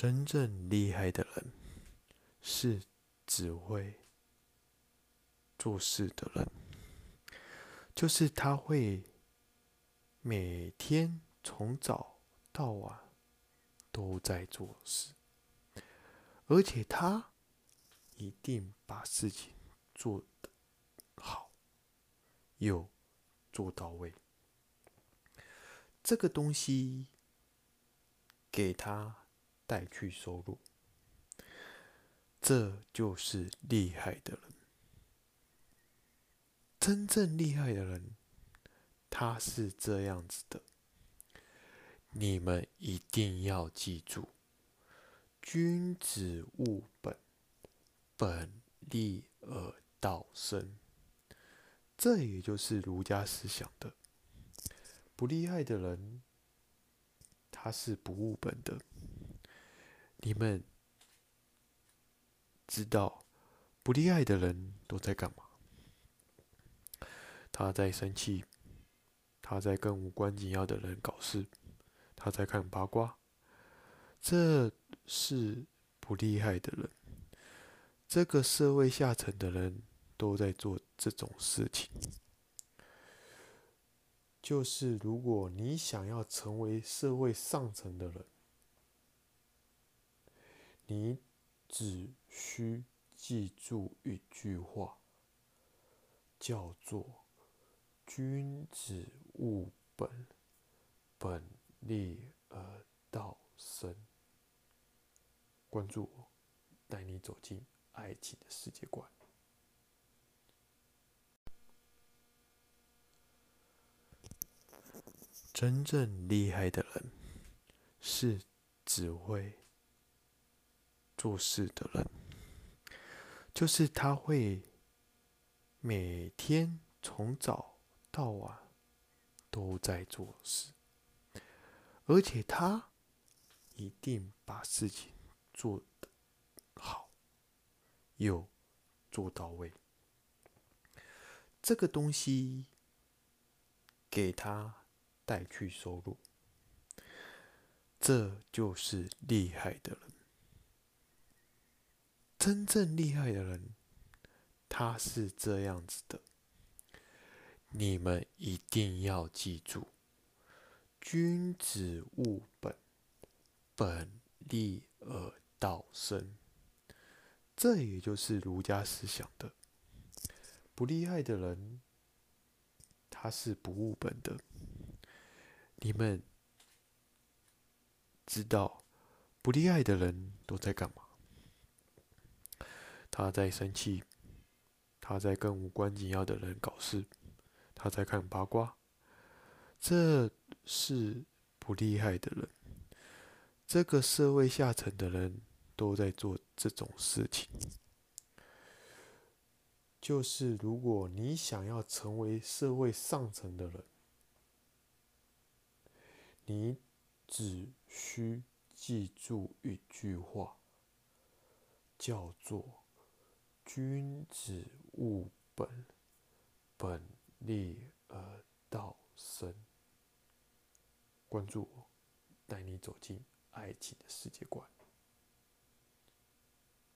真正厉害的人，是只会做事的人，就是他会每天从早到晚都在做事，而且他一定把事情做得好，又做到位。这个东西给他。带去收入，这就是厉害的人。真正厉害的人，他是这样子的。你们一定要记住：君子务本，本立而道生。这也就是儒家思想的。不厉害的人，他是不务本的。你们知道不厉害的人都在干嘛？他在生气，他在跟无关紧要的人搞事，他在看八卦。这是不厉害的人。这个社会下层的人都在做这种事情。就是如果你想要成为社会上层的人。你只需记住一句话，叫做“君子务本，本立而道生”。关注我，带你走进爱情的世界观。真正厉害的人，是只会。做事的人，就是他会每天从早到晚都在做事，而且他一定把事情做得好，又做到位。这个东西给他带去收入，这就是厉害的人。真正厉害的人，他是这样子的。你们一定要记住：君子务本，本立而道生。这也就是儒家思想的。不厉害的人，他是不务本的。你们知道不厉害的人都在干嘛？他在生气，他在跟无关紧要的人搞事，他在看八卦。这是不厉害的人。这个社会下层的人都在做这种事情。就是如果你想要成为社会上层的人，你只需记住一句话，叫做。君子务本，本立而道生。关注我，带你走进爱情的世界观。